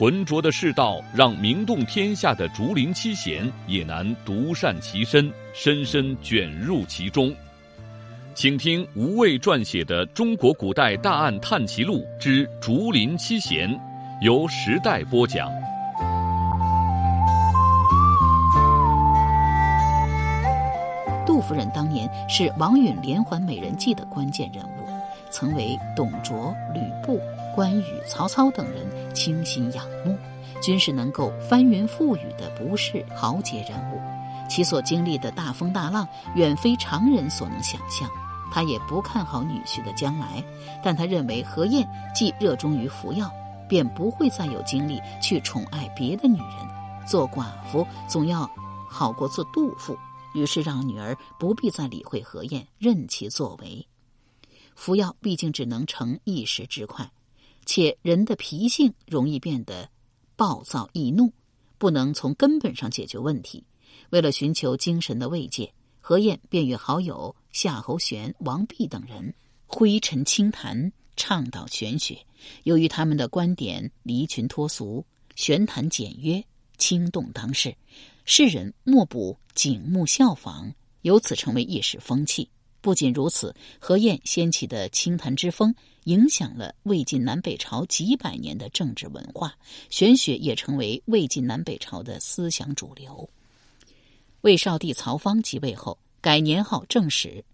浑浊的世道，让名动天下的竹林七贤也难独善其身，深深卷入其中。请听吴畏撰写的《中国古代大案探奇录之竹林七贤》，由时代播讲。杜夫人当年是王允连环美人计的关键人物，曾为董卓、吕布。关羽、曹操等人倾心仰慕，均是能够翻云覆雨的不世豪杰人物，其所经历的大风大浪远非常人所能想象。他也不看好女婿的将来，但他认为何晏既热衷于服药，便不会再有精力去宠爱别的女人，做寡妇总要好过做杜甫。于是让女儿不必再理会何晏，任其作为。服药毕竟只能成一时之快。且人的脾性容易变得暴躁易怒，不能从根本上解决问题。为了寻求精神的慰藉，何晏便与好友夏侯玄、王弼等人挥陈清谈，倡导玄学。由于他们的观点离群脱俗，玄谈简约，轻动当世，世人莫不景目效仿，由此成为一时风气。不仅如此，何晏掀起的清谈之风，影响了魏晋南北朝几百年的政治文化，玄学也成为魏晋南北朝的思想主流。魏少帝曹芳即位后，改年号正史，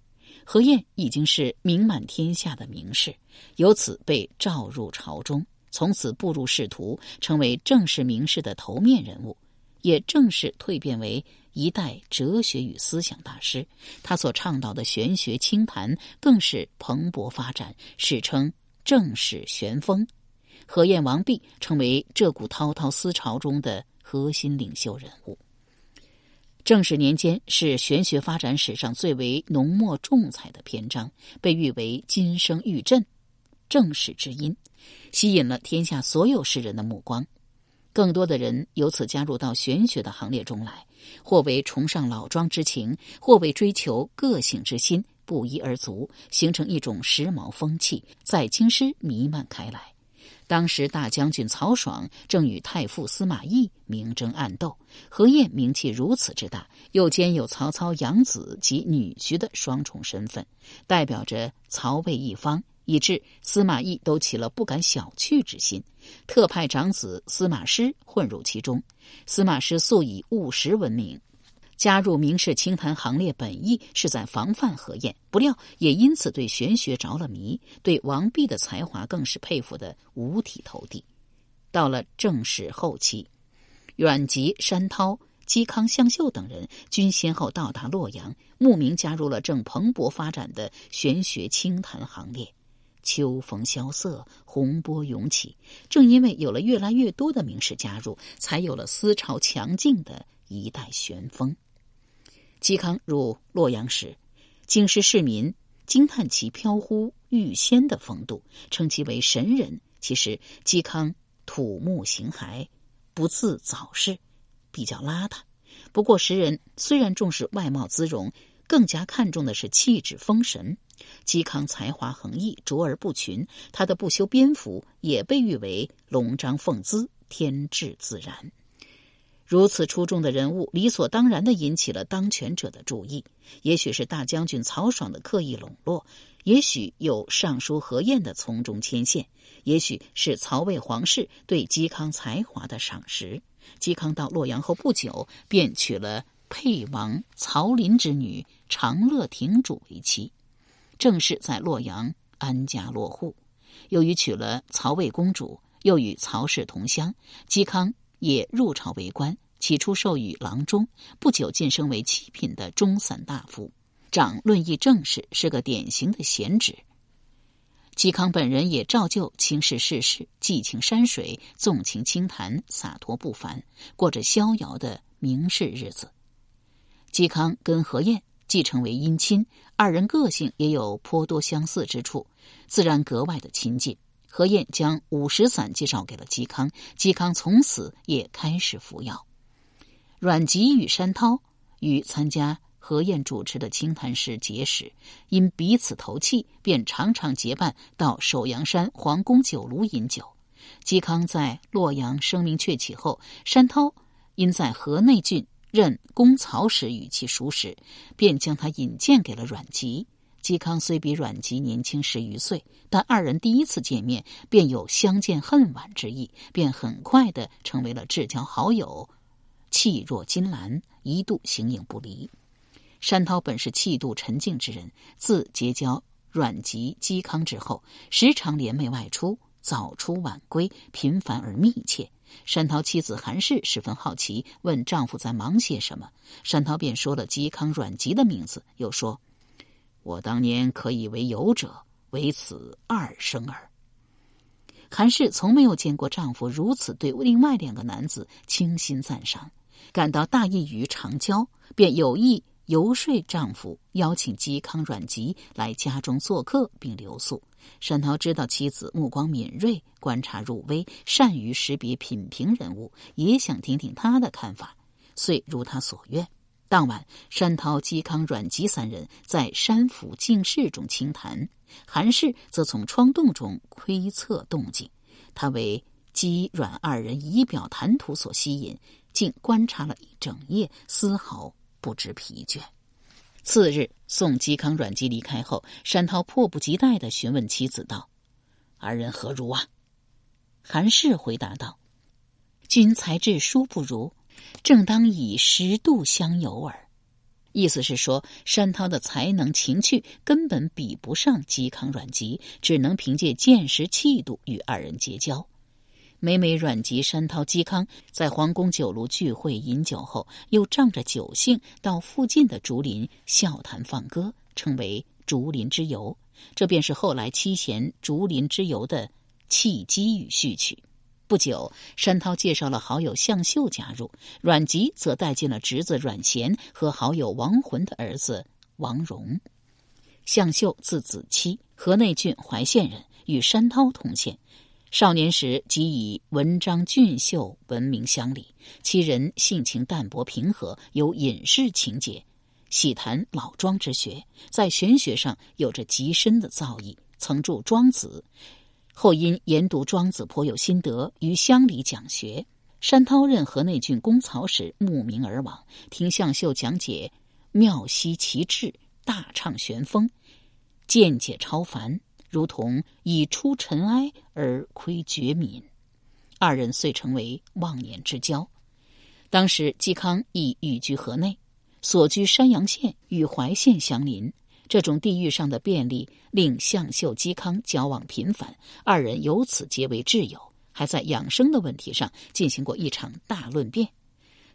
何晏已经是名满天下的名士，由此被召入朝中，从此步入仕途，成为正式名士的头面人物，也正式蜕变为。一代哲学与思想大师，他所倡导的玄学清谈更是蓬勃发展，史称正史玄风。何晏、王弼成为这股滔滔思潮中的核心领袖人物。正史年间是玄学发展史上最为浓墨重彩的篇章，被誉为金声玉振、正史之音，吸引了天下所有世人的目光。更多的人由此加入到玄学的行列中来，或为崇尚老庄之情，或为追求个性之心，不一而足，形成一种时髦风气，在京师弥漫开来。当时大将军曹爽正与太傅司马懿明争暗斗，何晏名气如此之大，又兼有曹操养子及女婿的双重身份，代表着曹魏一方。以致司马懿都起了不敢小觑之心，特派长子司马师混入其中。司马师素以务实闻名，加入名士清谈行列，本意是在防范何晏，不料也因此对玄学着了迷，对王弼的才华更是佩服的五体投地。到了正史后期，阮籍、山涛、嵇康、向秀等人均先后到达洛阳，慕名加入了正蓬勃发展的玄学清谈行列。秋风萧瑟，洪波涌起。正因为有了越来越多的名士加入，才有了思潮强劲的一代旋风。嵇康入洛阳时，京师市民惊叹其飘忽欲仙的风度，称其为神人。其实，嵇康土木形骸，不自早逝，比较邋遢。不过，时人虽然重视外貌姿容，更加看重的是气质风神。嵇康才华横溢，卓而不群。他的不修边幅也被誉为龙章凤姿，天质自然。如此出众的人物，理所当然的引起了当权者的注意。也许是大将军曹爽的刻意笼络，也许有尚书何晏的从中牵线，也许是曹魏皇室对嵇康才华的赏识。嵇康到洛阳后不久，便娶了沛王曹林之女长乐亭主为妻。正式在洛阳安家落户，由于娶了曹魏公主，又与曹氏同乡，嵇康也入朝为官。起初授予郎中，不久晋升为七品的中散大夫，掌论议政事，是个典型的贤侄。嵇康本人也照旧轻视世事，寄情山水，纵情清谈，洒脱不凡，过着逍遥的名士日子。嵇康跟何晏既成为姻亲，二人个性也有颇多相似之处，自然格外的亲近。何晏将五石散介绍给了嵇康，嵇康从此也开始服药。阮籍与山涛与参加何晏主持的清谈时结识，因彼此投契，便常常结伴到首阳山皇宫酒炉饮酒。嵇康在洛阳声名鹊起后，山涛因在河内郡任公曹时与其熟识，便将他引荐给了阮籍。嵇康虽比阮籍年轻十余岁，但二人第一次见面便有相见恨晚之意，便很快的成为了至交好友，气若金兰，一度形影不离。山涛本是气度沉静之人，自结交阮籍、嵇康之后，时常联袂外出，早出晚归，频繁而密切。山涛妻子韩氏十分好奇，问丈夫在忙些什么，山涛便说了嵇康、阮籍的名字，又说。我当年可以为友者，唯此二生耳。韩氏从没有见过丈夫如此对另外两个男子倾心赞赏，感到大异于常交，便有意游说丈夫邀请嵇康、阮籍来家中做客并留宿。山涛知道妻子目光敏锐，观察入微，善于识别品评人物，也想听听他的看法，遂如他所愿。当晚，山涛、嵇康、阮籍三人在山府静室中倾谈，韩氏则从窗洞中窥测动静。他为嵇、阮二人仪表谈吐所吸引，竟观察了一整夜，丝毫不知疲倦。次日，送嵇康、阮籍离开后，山涛迫不及待的询问妻子道：“二人何如啊？”韩氏回答道：“君才智殊不如。”正当以十度相友耳，意思是说，山涛的才能情趣根本比不上嵇康、阮籍，只能凭借见识气度与二人结交。每每阮籍、山涛、嵇康在皇宫酒楼聚会饮酒后，又仗着酒兴到附近的竹林笑谈放歌，称为“竹林之游”。这便是后来七贤“竹林之游”的契机与序曲。不久，山涛介绍了好友向秀加入，阮籍则带进了侄子阮咸和好友王浑的儿子王荣。向秀字子期，河内郡怀县人，与山涛同县。少年时即以文章俊秀闻名乡里。其人性情淡泊平和，有隐士情节，喜谈老庄之学，在玄学上有着极深的造诣，曾著《庄子》。后因研读《庄子》颇有心得，于乡里讲学。山涛任河内郡公曹时，慕名而往，听向秀讲解，妙析其志，大畅玄风，见解超凡，如同已出尘埃而窥绝敏。二人遂成为忘年之交。当时嵇康亦寓居河内，所居山阳县，与怀县相邻。这种地域上的便利令向秀、嵇康交往频繁，二人由此结为挚友，还在养生的问题上进行过一场大论辩。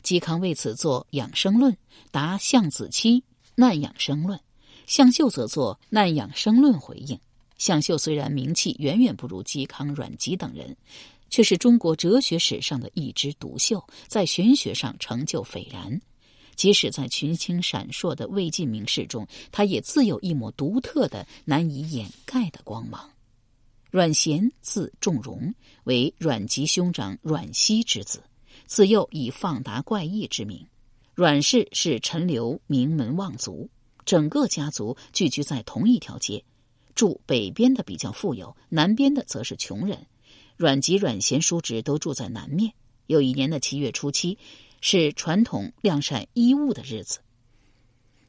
嵇康为此作《养生论》，答向子期《难养生论》，向秀则作《难养生论》回应。向秀虽然名气远远不如嵇康、阮籍等人，却是中国哲学史上的一枝独秀，在玄学上成就斐然。即使在群星闪烁的魏晋名士中，他也自有一抹独特的、难以掩盖的光芒。阮咸字仲荣，为阮籍兄长阮熙之子，自幼以放达怪异之名。阮氏是陈留名门望族，整个家族聚居在同一条街，住北边的比较富有，南边的则是穷人。阮籍、阮咸叔侄都住在南面。有一年的七月初七。是传统晾晒衣物的日子。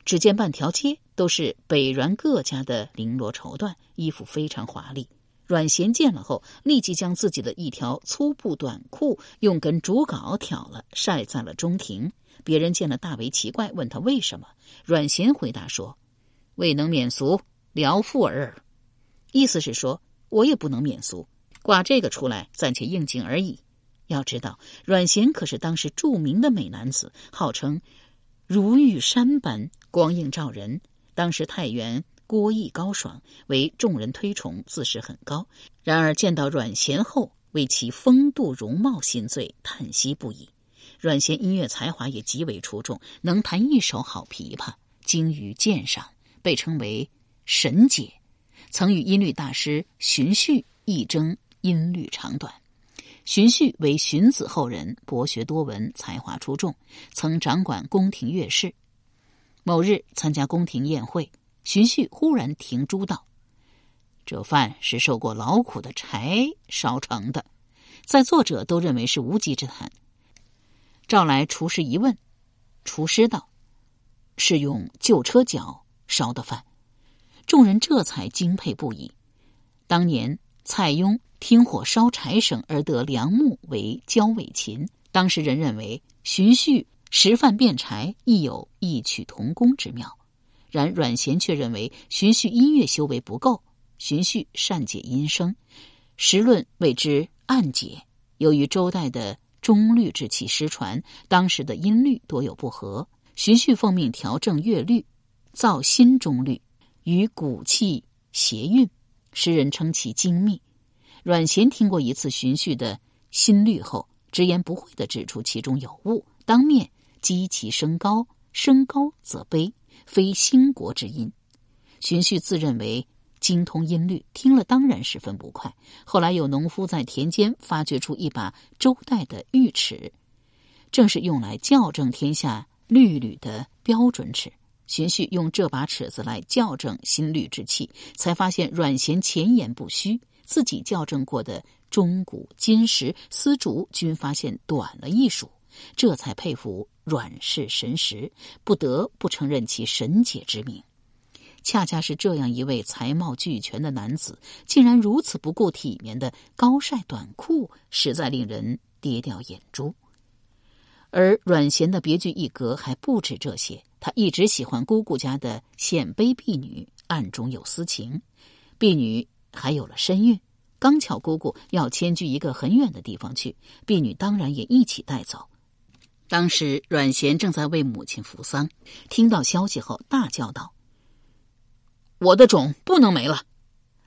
只见半条街都是北阮各家的绫罗绸缎，衣服非常华丽。阮咸见了后，立即将自己的一条粗布短裤用根竹稿挑了，晒在了中庭。别人见了大为奇怪，问他为什么。阮咸回答说：“未能免俗，聊富耳。”意思是说，我也不能免俗，挂这个出来，暂且应景而已。要知道，阮咸可是当时著名的美男子，号称如玉山般光映照人。当时太原郭毅高爽，为众人推崇，自视很高。然而见到阮咸后，为其风度容貌心醉，叹息不已。阮咸音乐才华也极为出众，能弹一手好琵琶，精于鉴赏，被称为神姐。曾与音律大师荀勖一争音律长短。荀勖为荀子后人，博学多闻，才华出众，曾掌管宫廷乐事。某日参加宫廷宴会，荀勖忽然停猪道：“这饭是受过劳苦的柴烧成的。”在座者都认为是无稽之谈。召来厨师一问，厨师道：“是用旧车脚烧的饭。”众人这才惊佩不已。当年蔡邕听火烧柴声而得良木为焦尾琴，当时人认为荀旭食饭变柴亦有异曲同工之妙。然阮咸却认为荀旭音乐修为不够。荀旭善解音声，时论谓之暗解。由于周代的。中律之气失传，当时的音律多有不合。荀旭奉命调正乐律，造新中律，与古器谐韵，诗人称其精密。阮咸听过一次荀旭的新律后，直言不讳的指出其中有误，当面击其声高，声高则悲，非兴国之音。荀旭自认为。精通音律，听了当然十分不快。后来有农夫在田间发掘出一把周代的玉尺，正是用来校正天下律吕的标准尺。荀旭用这把尺子来校正心律之气，才发现阮咸前言不虚，自己校正过的钟鼓、金石、丝竹均发现短了一数，这才佩服阮氏神识，不得不承认其神解之名。恰恰是这样一位才貌俱全的男子，竟然如此不顾体面的高晒短裤，实在令人跌掉眼珠。而阮咸的别具一格还不止这些，他一直喜欢姑姑家的显卑婢女，暗中有私情。婢女还有了身孕，刚巧姑姑要迁居一个很远的地方去，婢女当然也一起带走。当时阮咸正在为母亲扶丧，听到消息后大叫道。我的种不能没了，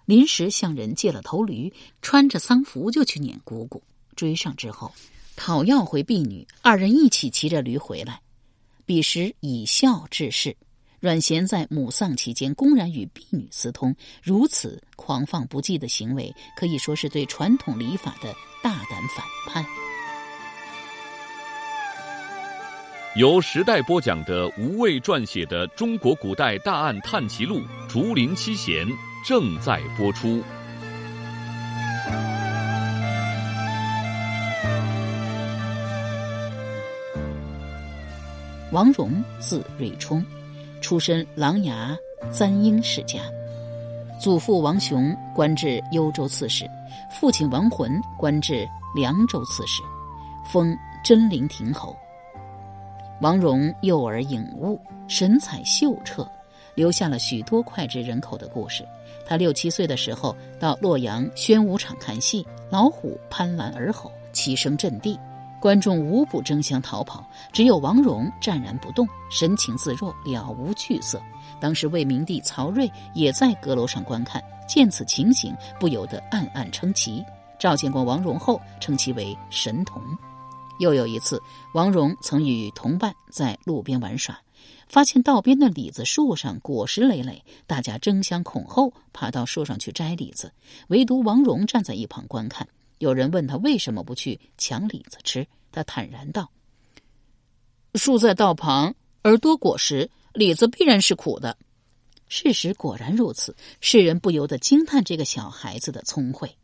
临时向人借了头驴，穿着丧服就去撵姑姑。追上之后，讨要回婢女，二人一起骑着驴回来。彼时以孝治世，阮咸在母丧期间公然与婢女私通，如此狂放不羁的行为，可以说是对传统礼法的大胆反叛。由时代播讲的吴畏撰写的《中国古代大案探奇录·竹林七贤》正在播出。王戎，字瑞冲，出身琅琊簪缨世家，祖父王雄官至幽州刺史，父亲王浑官至凉州刺史，封真灵亭侯。王戎幼而颖悟，神采秀澈，留下了许多脍炙人口的故事。他六七岁的时候到洛阳宣武场看戏，老虎攀栏而吼，齐声震地，观众无不争相逃跑，只有王戎站然不动，神情自若，了无惧色。当时魏明帝曹睿也在阁楼上观看，见此情形，不由得暗暗称奇。召见过王戎后，称其为神童。又有一次，王戎曾与同伴在路边玩耍，发现道边的李子树上果实累累，大家争相恐后爬到树上去摘李子，唯独王戎站在一旁观看。有人问他为什么不去抢李子吃，他坦然道：“树在道旁，而多果实，李子必然是苦的。”事实果然如此，世人不由得惊叹这个小孩子的聪慧。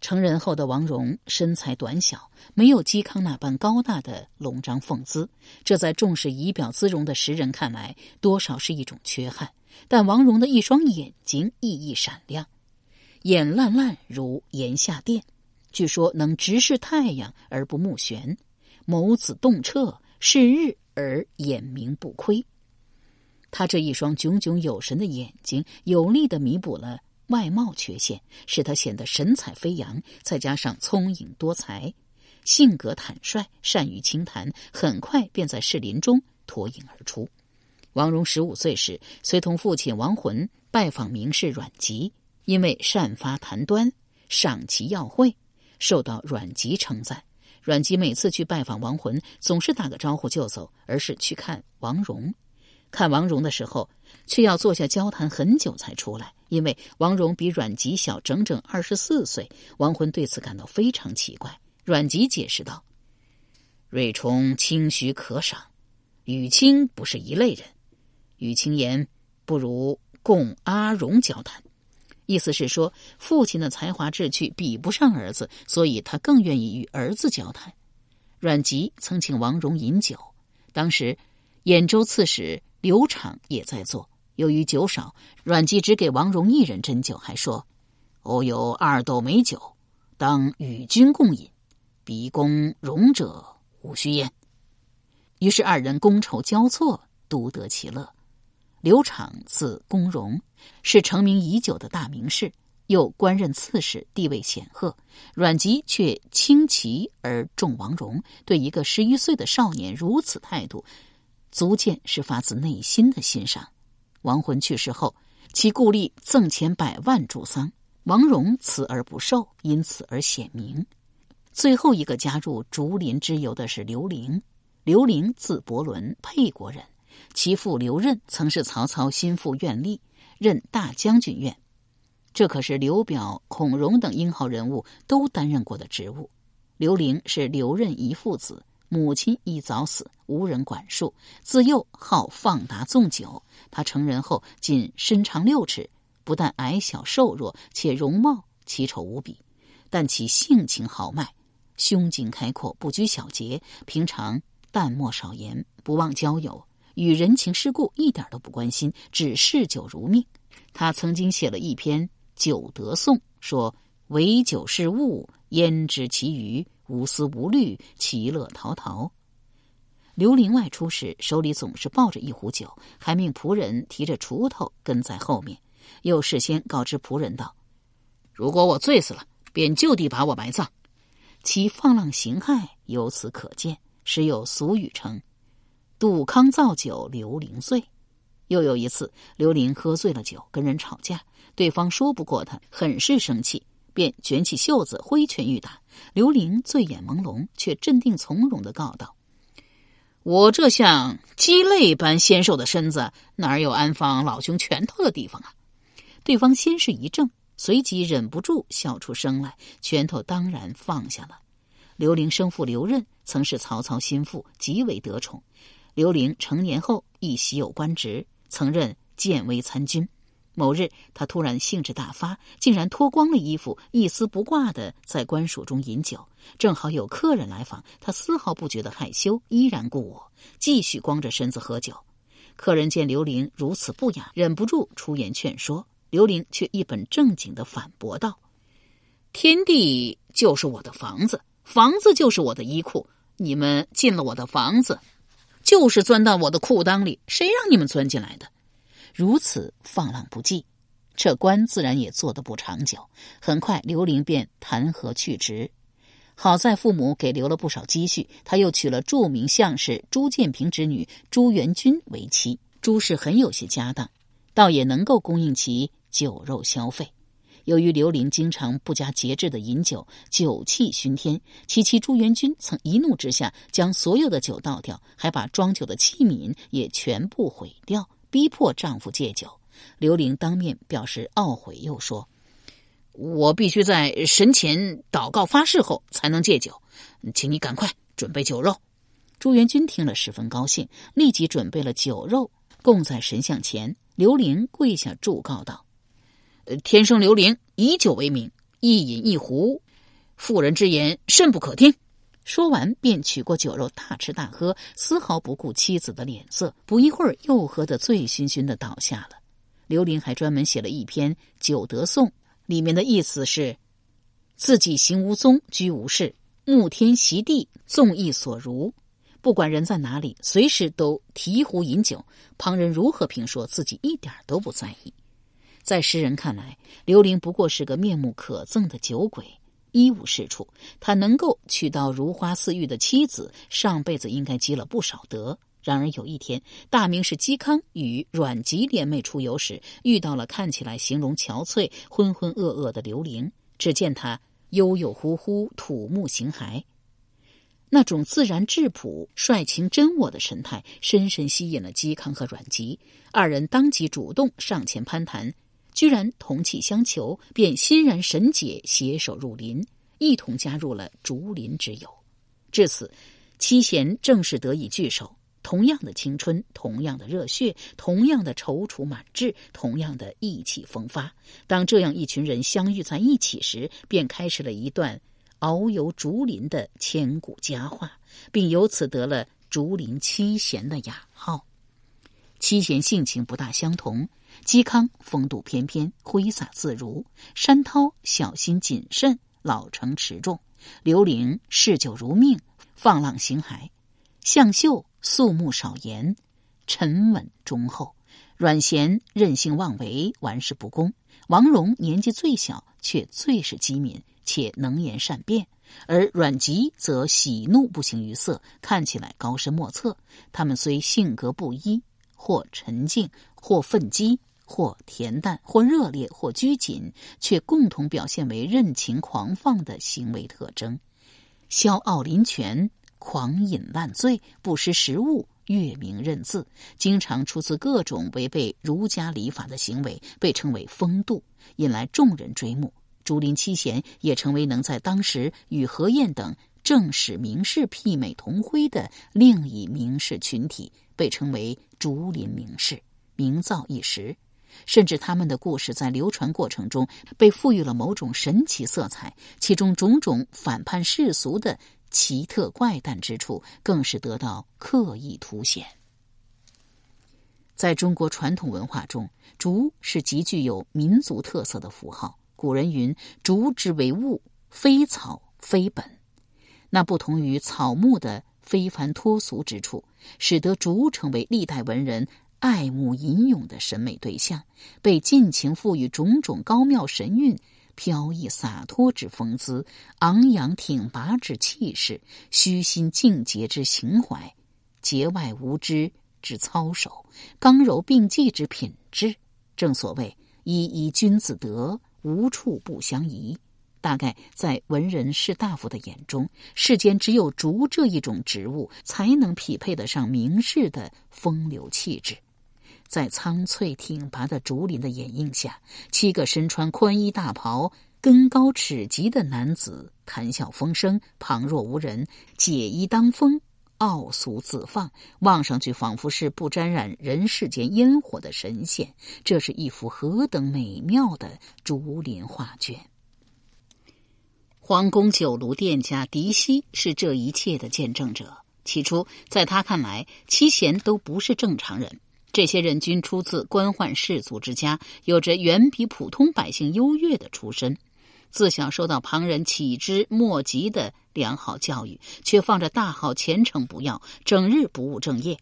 成人后的王戎身材短小，没有嵇康那般高大的龙章凤姿，这在重视仪表姿容的时人看来，多少是一种缺憾。但王戎的一双眼睛熠熠闪亮，眼烂烂如檐下电，据说能直视太阳而不目眩，眸子洞彻，视日而眼明不亏。他这一双炯炯有神的眼睛，有力的弥补了。外貌缺陷使他显得神采飞扬，再加上聪颖多才，性格坦率，善于倾谈，很快便在士林中脱颖而出。王戎十五岁时，随同父亲王浑拜访名士阮籍，因为善发谈端，赏其要会，受到阮籍称赞。阮籍每次去拜访亡魂，总是打个招呼就走，而是去看王戎。看王戎的时候，却要坐下交谈很久才出来，因为王戎比阮籍小整整二十四岁。亡魂对此感到非常奇怪。阮籍解释道：“瑞崇清虚可赏，与卿不是一类人。与卿言，不如共阿荣交谈。”意思是说，父亲的才华志趣比不上儿子，所以他更愿意与儿子交谈。阮籍曾请王戎饮酒，当时兖州刺史。刘昶也在做。由于酒少，阮籍只给王戎一人斟酒，还说：“偶有二斗美酒，当与君共饮。比公荣者，无须焉。”于是二人觥筹交错，独得其乐。刘敞字公荣，是成名已久的大名士，又官任刺史，地位显赫。阮籍却轻其而重王戎，对一个十一岁的少年如此态度。足见是发自内心的欣赏。亡魂去世后，其故吏赠钱百万助丧。王戎辞而不受，因此而显名。最后一个加入竹林之游的是刘伶。刘伶字伯伦，沛国人。其父刘任曾是曹操心腹院吏，任大将军院。这可是刘表、孔融等英豪人物都担任过的职务。刘伶是刘任遗父子。母亲已早死，无人管束。自幼好放达纵酒。他成人后，仅身长六尺，不但矮小瘦弱，且容貌奇丑无比。但其性情豪迈，胸襟开阔，不拘小节。平常淡漠少言，不忘交友，与人情世故一点都不关心，只嗜酒如命。他曾经写了一篇《酒德颂》，说：“唯酒是物，焉知其余？”无思无虑，其乐陶陶。刘伶外出时，手里总是抱着一壶酒，还命仆人提着锄头跟在后面，又事先告知仆人道：“如果我醉死了，便就地把我埋葬。”其放浪形骸由此可见。时有俗语称：“杜康造酒，刘伶醉。”又有一次，刘玲喝醉了酒，跟人吵架，对方说不过他，很是生气。便卷起袖子挥拳欲打，刘玲醉眼朦胧，却镇定从容的告道：“我这像鸡肋般纤瘦的身子，哪有安放老兄拳头的地方啊？”对方先是一怔，随即忍不住笑出声来，拳头当然放下了。刘玲生父刘任曾是曹操心腹，极为得宠。刘伶成年后亦袭有官职，曾任建威参军。某日，他突然兴致大发，竟然脱光了衣服，一丝不挂的在官署中饮酒。正好有客人来访，他丝毫不觉得害羞，依然故我，继续光着身子喝酒。客人见刘伶如此不雅，忍不住出言劝说，刘伶却一本正经的反驳道：“天地就是我的房子，房子就是我的衣裤。你们进了我的房子，就是钻到我的裤裆里，谁让你们钻进来的？”如此放浪不羁，这官自然也做得不长久。很快，刘玲便弹劾去职。好在父母给留了不少积蓄，他又娶了著名相士朱建平之女朱元君为妻。朱氏很有些家当，倒也能够供应其酒肉消费。由于刘玲经常不加节制的饮酒，酒气熏天，其妻朱元君曾一怒之下将所有的酒倒掉，还把装酒的器皿也全部毁掉。逼迫丈夫戒酒，刘玲当面表示懊悔，又说：“我必须在神前祷告发誓后才能戒酒，请你赶快准备酒肉。”朱元军听了十分高兴，立即准备了酒肉供在神像前。刘玲跪下祝告道：“天生刘伶以酒为名，一饮一壶，妇人之言甚不可听。”说完，便取过酒肉，大吃大喝，丝毫不顾妻子的脸色。不一会儿，又喝得醉醺醺的倒下了。刘伶还专门写了一篇《酒德颂》，里面的意思是：自己行无踪，居无事，沐天席地，纵意所如。不管人在哪里，随时都提壶饮酒，旁人如何评说，自己一点都不在意。在诗人看来，刘伶不过是个面目可憎的酒鬼。一无是处，他能够娶到如花似玉的妻子，上辈子应该积了不少德。然而有一天，大名士嵇康与阮籍联袂出游时，遇到了看起来形容憔悴、浑浑噩噩的刘伶。只见他悠悠忽忽、土木形骸。那种自然质朴、率情真我的神态，深深吸引了嵇康和阮籍。二人当即主动上前攀谈，居然同气相求，便欣然神解，携手入林，一同加入了竹林之友。至此，七贤正式得以聚首。同样的青春，同样的热血，同样的踌躇满志，同样的意气风发。当这样一群人相遇在一起时，便开始了一段遨游竹林的千古佳话，并由此得了“竹林七贤”的雅号。七贤性情不大相同，嵇康风度翩翩，挥洒自如；山涛小心谨慎，老成持重；刘伶嗜酒如命，放浪形骸；向秀。肃穆少言，沉稳忠厚；阮咸任性妄为，玩世不恭；王戎年纪最小，却最是机敏且能言善辩；而阮籍则喜怒不形于色，看起来高深莫测。他们虽性格不一，或沉静，或愤激，或恬淡，或热烈，或拘谨，却共同表现为任情狂放的行为特征。萧傲临泉。狂饮烂醉，不识时务，月明认字，经常出自各种违背儒家礼法的行为，被称为风度，引来众人追慕。竹林七贤也成为能在当时与何晏等正史名士媲美同辉的另一名士群体，被称为竹林名士，名噪一时。甚至他们的故事在流传过程中被赋予了某种神奇色彩，其中种种反叛世俗的。奇特怪诞之处更是得到刻意凸显。在中国传统文化中，竹是极具有民族特色的符号。古人云：“竹之为物，非草非本。”那不同于草木的非凡脱俗之处，使得竹成为历代文人爱慕吟咏的审美对象，被尽情赋予种种高妙神韵。飘逸洒脱之风姿，昂扬挺拔之气势，虚心静洁之情怀，节外无知之操守，刚柔并济之品质。正所谓“一一君子德，无处不相宜”。大概在文人士大夫的眼中，世间只有竹这一种植物，才能匹配得上名士的风流气质。在苍翠挺拔的竹林的掩映下，七个身穿宽衣大袍、根高尺极的男子谈笑风生，旁若无人，解衣当风，傲俗自放，望上去仿佛是不沾染人世间烟火的神仙。这是一幅何等美妙的竹林画卷！皇宫酒炉店家狄希是这一切的见证者。起初，在他看来，七贤都不是正常人。这些人均出自官宦士族之家，有着远比普通百姓优越的出身，自小受到旁人启之莫及的良好教育，却放着大好前程不要，整日不务正业。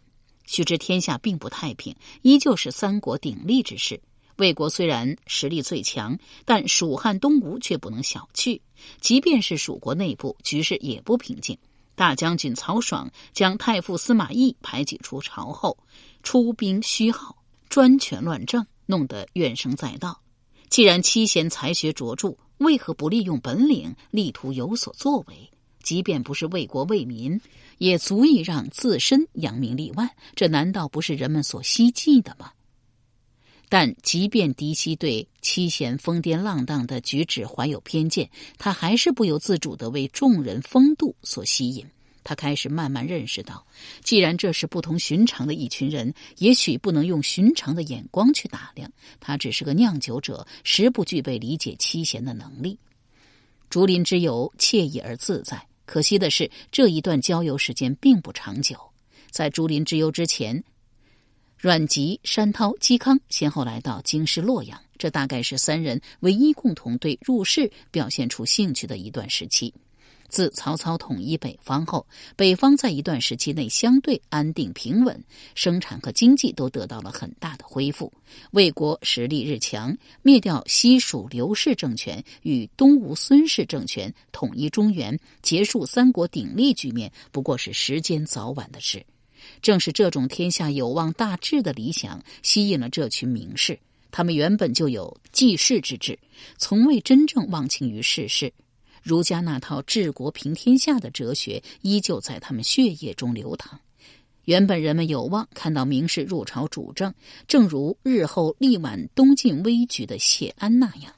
须知天下并不太平，依旧是三国鼎立之势。魏国虽然实力最强，但蜀汉东吴却不能小觑。即便是蜀国内部局势也不平静。大将军曹爽将太傅司马懿排挤出朝后。出兵虚耗，专权乱政，弄得怨声载道。既然七贤才学卓著，为何不利用本领，力图有所作为？即便不是为国为民，也足以让自身扬名立万。这难道不是人们所希冀的吗？但即便狄希对七贤疯癫浪荡的举止怀有偏见，他还是不由自主的为众人风度所吸引。他开始慢慢认识到，既然这是不同寻常的一群人，也许不能用寻常的眼光去打量。他只是个酿酒者，实不具备理解七贤的能力。竹林之游惬意而自在，可惜的是，这一段郊游时间并不长久。在竹林之游之前，阮籍、山涛、嵇康先后来到京师洛阳，这大概是三人唯一共同对入世表现出兴趣的一段时期。自曹操统一北方后，北方在一段时期内相对安定平稳，生产和经济都得到了很大的恢复。魏国实力日强，灭掉西蜀刘氏政权与东吴孙氏政权，统一中原，结束三国鼎立局面，不过是时间早晚的事。正是这种天下有望大治的理想，吸引了这群名士。他们原本就有济世之志，从未真正忘情于世事。儒家那套治国平天下的哲学依旧在他们血液中流淌。原本人们有望看到名士入朝主政，正如日后力挽东晋危局的谢安那样。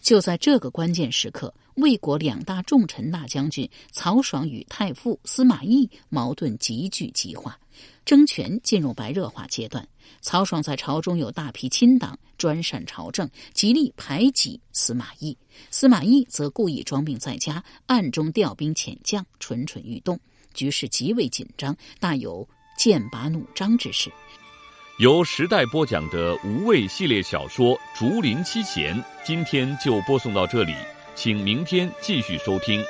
就在这个关键时刻，魏国两大重臣大将军曹爽与太傅司马懿矛盾急剧激化，争权进入白热化阶段。曹爽在朝中有大批亲党，专擅朝政，极力排挤司马懿；司马懿则故意装病在家，暗中调兵遣将，蠢蠢欲动，局势极为紧张，大有剑拔弩张之势。由时代播讲的无畏系列小说《竹林七贤》，今天就播送到这里，请明天继续收听。